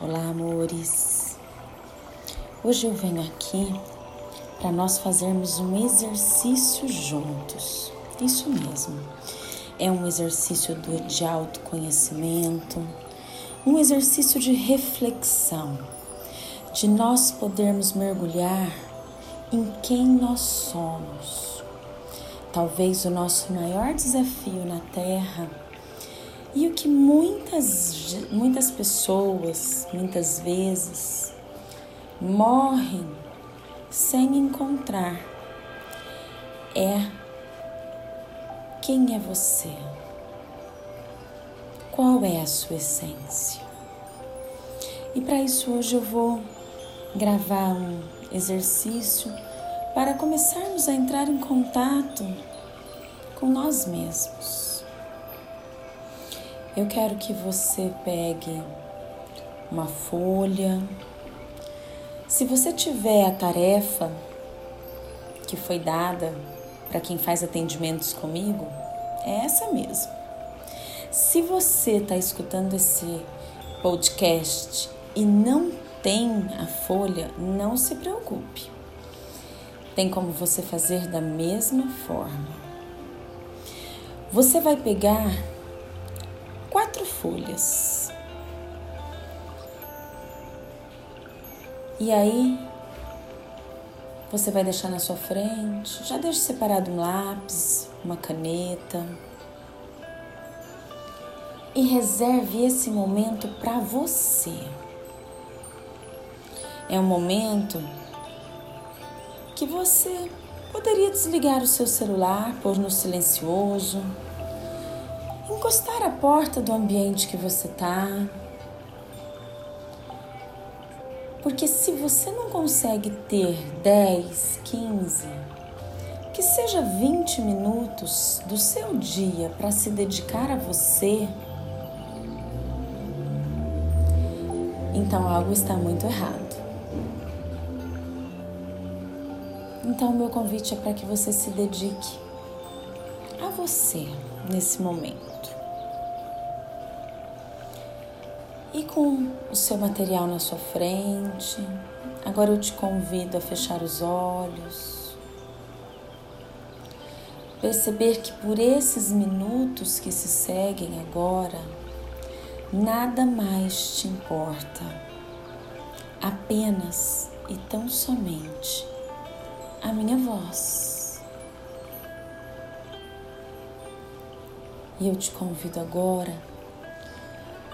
Olá, amores. Hoje eu venho aqui para nós fazermos um exercício juntos. Isso mesmo. É um exercício de autoconhecimento, um exercício de reflexão, de nós podermos mergulhar em quem nós somos. Talvez o nosso maior desafio na Terra e o que muitas, muitas pessoas, muitas vezes, morrem sem encontrar é quem é você? Qual é a sua essência? E para isso hoje eu vou gravar um exercício para começarmos a entrar em contato com nós mesmos. Eu quero que você pegue uma folha. Se você tiver a tarefa que foi dada para quem faz atendimentos comigo, é essa mesmo. Se você está escutando esse podcast e não tem a folha, não se preocupe. Tem como você fazer da mesma forma. Você vai pegar folhas. E aí, você vai deixar na sua frente, já deixe separado um lápis, uma caneta. E reserve esse momento para você. É um momento que você poderia desligar o seu celular, pôr no silencioso, encostar a porta do ambiente que você está. Porque se você não consegue ter 10, 15, que seja 20 minutos do seu dia para se dedicar a você, então algo está muito errado. Então, meu convite é para que você se dedique a você nesse momento. E com o seu material na sua frente, agora eu te convido a fechar os olhos. Perceber que por esses minutos que se seguem agora, nada mais te importa, apenas e tão somente a minha voz. E eu te convido agora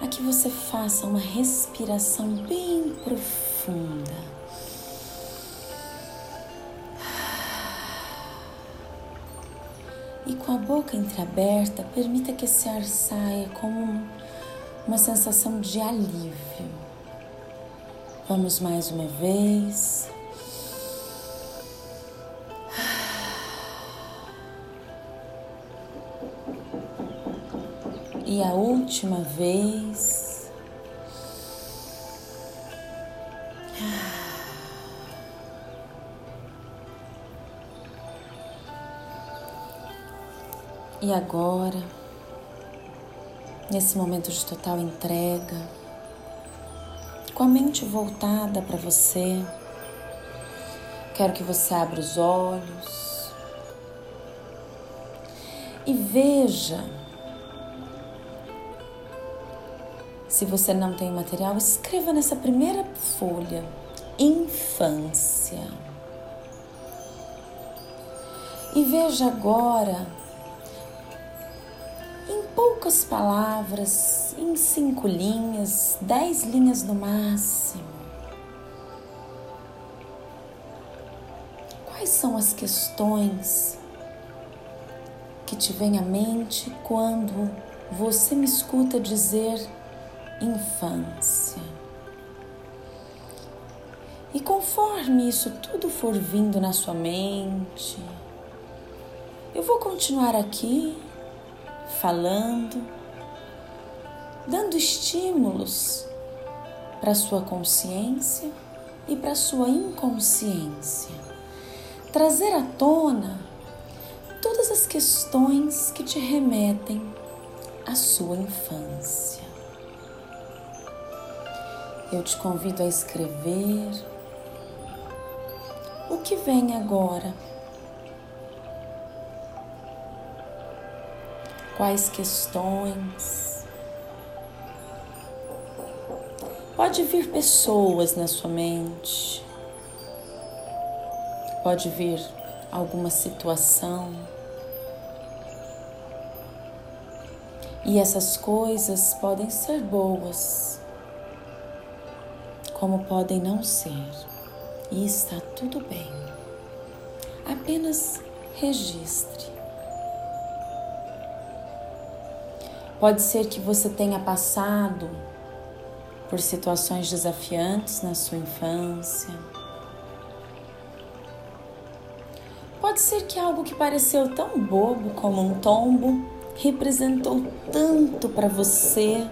a que você faça uma respiração bem profunda. E com a boca entreaberta, permita que esse ar saia como uma sensação de alívio. Vamos mais uma vez. E a última vez. E agora, nesse momento de total entrega, com a mente voltada para você, quero que você abra os olhos. E veja Se você não tem material, escreva nessa primeira folha: infância. E veja agora, em poucas palavras, em cinco linhas, dez linhas no máximo, quais são as questões que te vêm à mente quando você me escuta dizer infância. E conforme isso tudo for vindo na sua mente, eu vou continuar aqui falando, dando estímulos para a sua consciência e para a sua inconsciência. Trazer à tona todas as questões que te remetem à sua infância. Eu te convido a escrever o que vem agora. Quais questões? Pode vir pessoas na sua mente, pode vir alguma situação. E essas coisas podem ser boas, como podem não ser, e está tudo bem. Apenas registre. Pode ser que você tenha passado por situações desafiantes na sua infância. Pode ser que algo que pareceu tão bobo como um tombo representou tanto para você.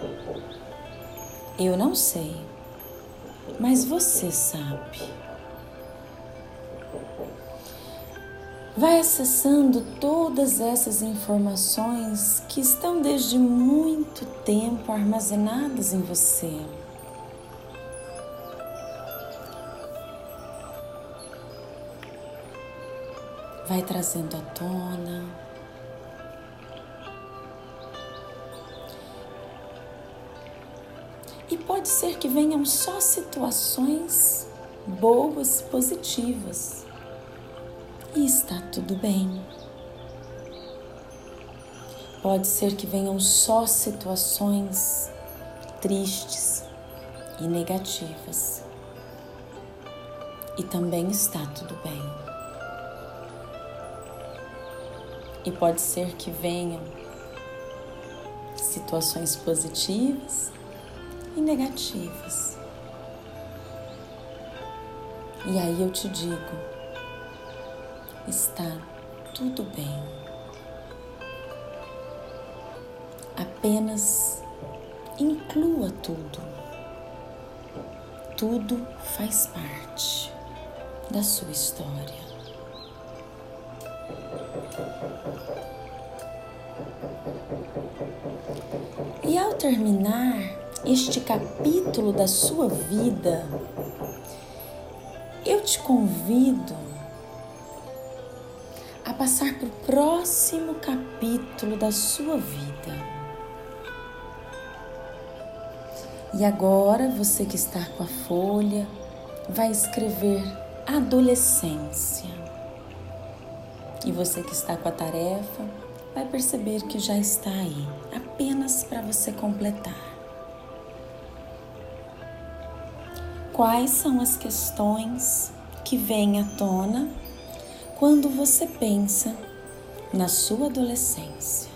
Eu não sei mas você sabe. Vai acessando todas essas informações que estão desde muito tempo armazenadas em você. Vai trazendo à tona pode ser que venham só situações boas, positivas. E está tudo bem. Pode ser que venham só situações tristes e negativas. E também está tudo bem. E pode ser que venham situações positivas e negativas. E aí eu te digo: está tudo bem. Apenas inclua tudo. Tudo faz parte da sua história. E ao terminar este capítulo da sua vida, eu te convido a passar para o próximo capítulo da sua vida. E agora, você que está com a folha, vai escrever adolescência. E você que está com a tarefa, vai perceber que já está aí, apenas para você completar. Quais são as questões que vêm à tona quando você pensa na sua adolescência.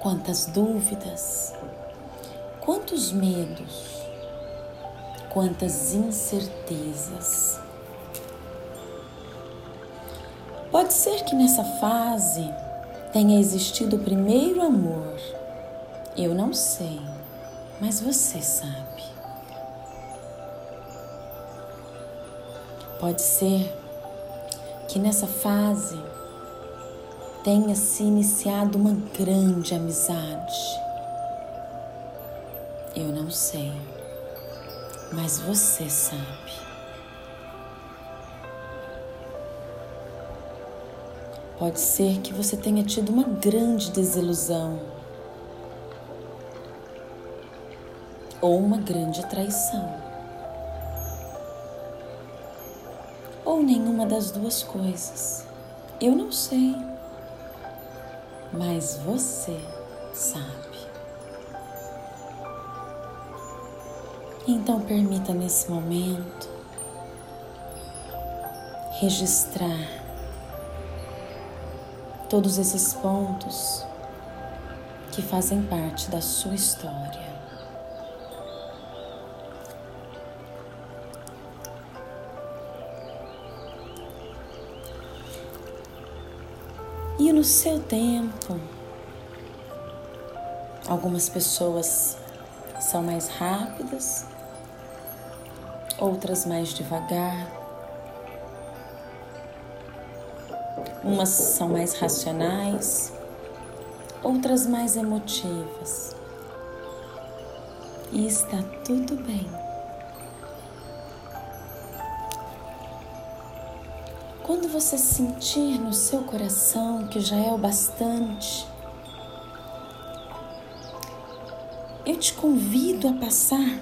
Quantas dúvidas, quantos medos, quantas incertezas Pode ser que nessa fase tenha existido o primeiro amor. Eu não sei, mas você sabe. Pode ser que nessa fase tenha se iniciado uma grande amizade. Eu não sei, mas você sabe. Pode ser que você tenha tido uma grande desilusão ou uma grande traição. Ou nenhuma das duas coisas. Eu não sei. Mas você sabe. Então permita nesse momento registrar todos esses pontos que fazem parte da sua história. E no seu tempo, algumas pessoas são mais rápidas, outras mais devagar. Umas são mais racionais, outras mais emotivas. E está tudo bem. Quando você sentir no seu coração que já é o bastante, eu te convido a passar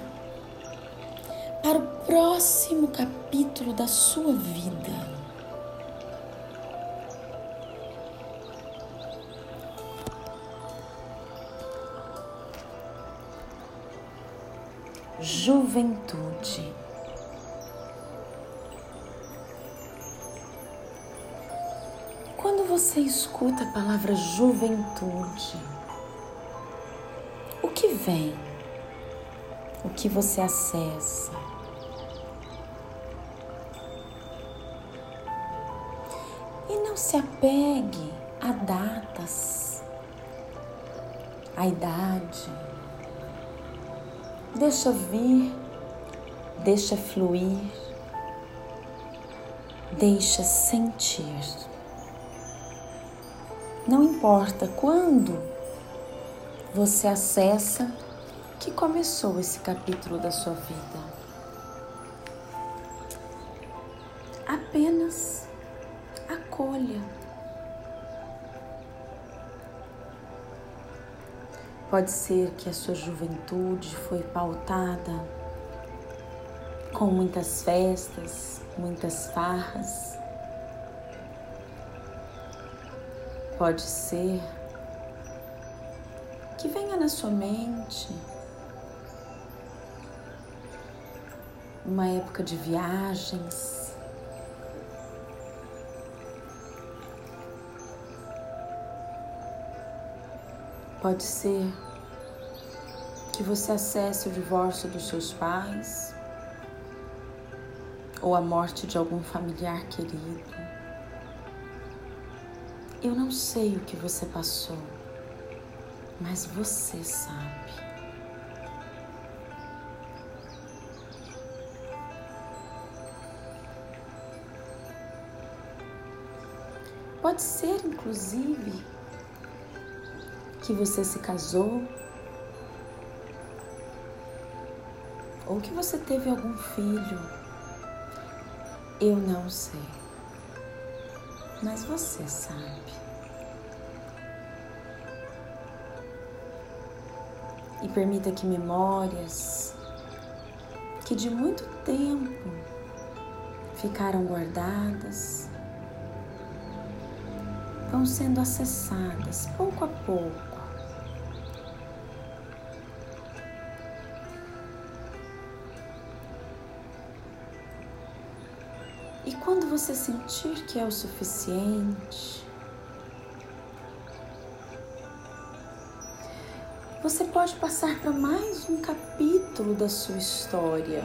para o próximo capítulo da sua vida. Juventude. Quando você escuta a palavra juventude, o que vem? O que você acessa? E não se apegue a datas, a idade. Deixa vir, deixa fluir, deixa sentir. Não importa quando você acessa que começou esse capítulo da sua vida. Apenas acolha. Pode ser que a sua juventude foi pautada com muitas festas, muitas farras, Pode ser que venha na sua mente uma época de viagens. Pode ser que você acesse o divórcio dos seus pais ou a morte de algum familiar querido. Eu não sei o que você passou, mas você sabe. Pode ser, inclusive, que você se casou ou que você teve algum filho. Eu não sei mas você sabe. E permita que memórias que de muito tempo ficaram guardadas vão sendo acessadas pouco a pouco quando você sentir que é o suficiente, você pode passar para mais um capítulo da sua história.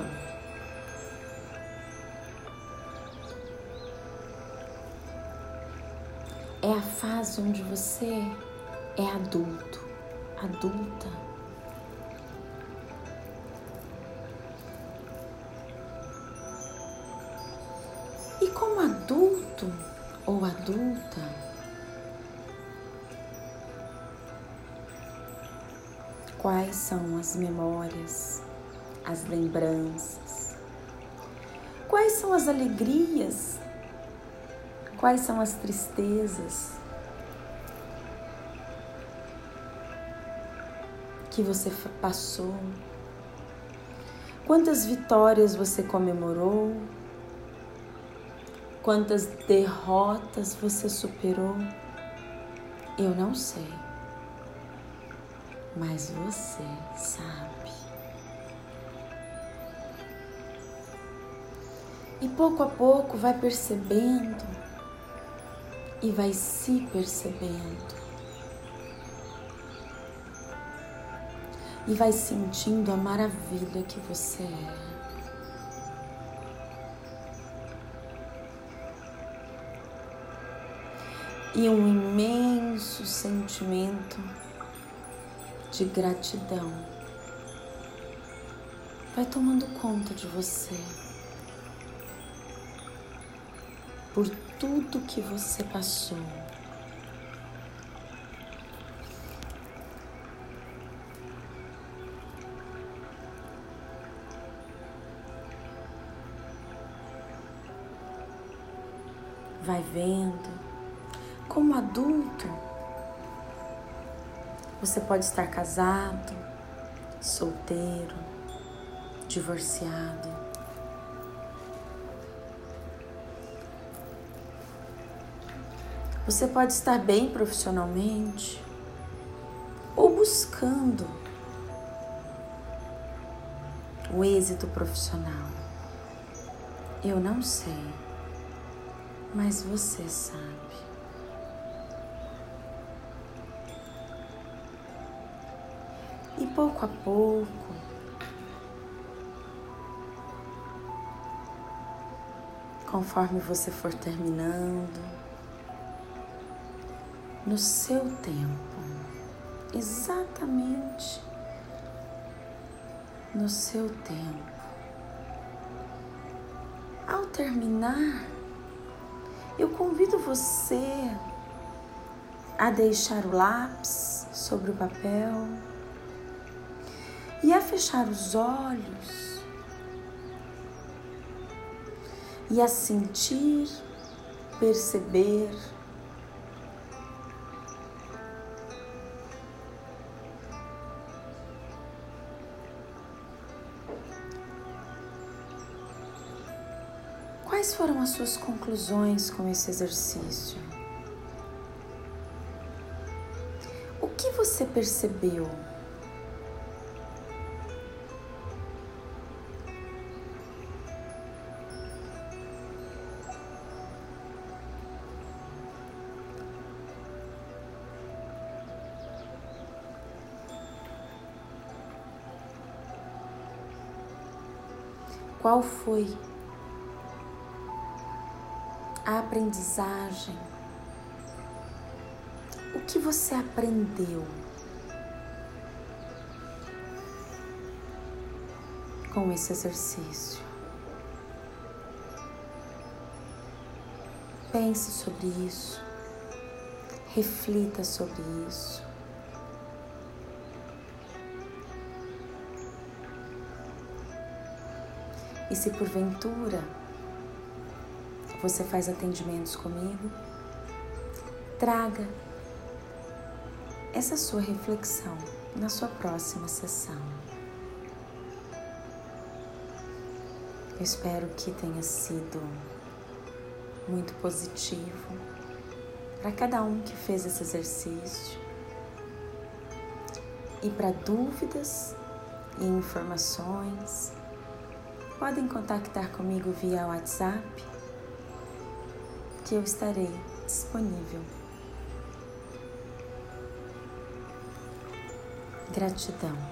É a fase onde você é adulto, adulta. Quais são as memórias, as lembranças, quais são as alegrias, quais são as tristezas que você passou, quantas vitórias você comemorou? Quantas derrotas você superou? Eu não sei, mas você sabe. E pouco a pouco vai percebendo e vai se percebendo. E vai sentindo a maravilha que você é. e um imenso sentimento de gratidão vai tomando conta de você. por tudo que você passou. Vai vendo como adulto você pode estar casado, solteiro, divorciado. Você pode estar bem profissionalmente ou buscando o êxito profissional. Eu não sei, mas você sabe. E pouco a pouco, conforme você for terminando, no seu tempo, exatamente no seu tempo. Ao terminar, eu convido você a deixar o lápis sobre o papel e a fechar os olhos e a sentir, perceber Quais foram as suas conclusões com esse exercício? O que você percebeu? Qual foi a aprendizagem. O que você aprendeu com esse exercício? Pense sobre isso, reflita sobre isso. E se porventura você faz atendimentos comigo, traga essa sua reflexão na sua próxima sessão. Eu espero que tenha sido muito positivo para cada um que fez esse exercício. E para dúvidas e informações, podem contactar comigo via WhatsApp que eu estarei disponível. Gratidão.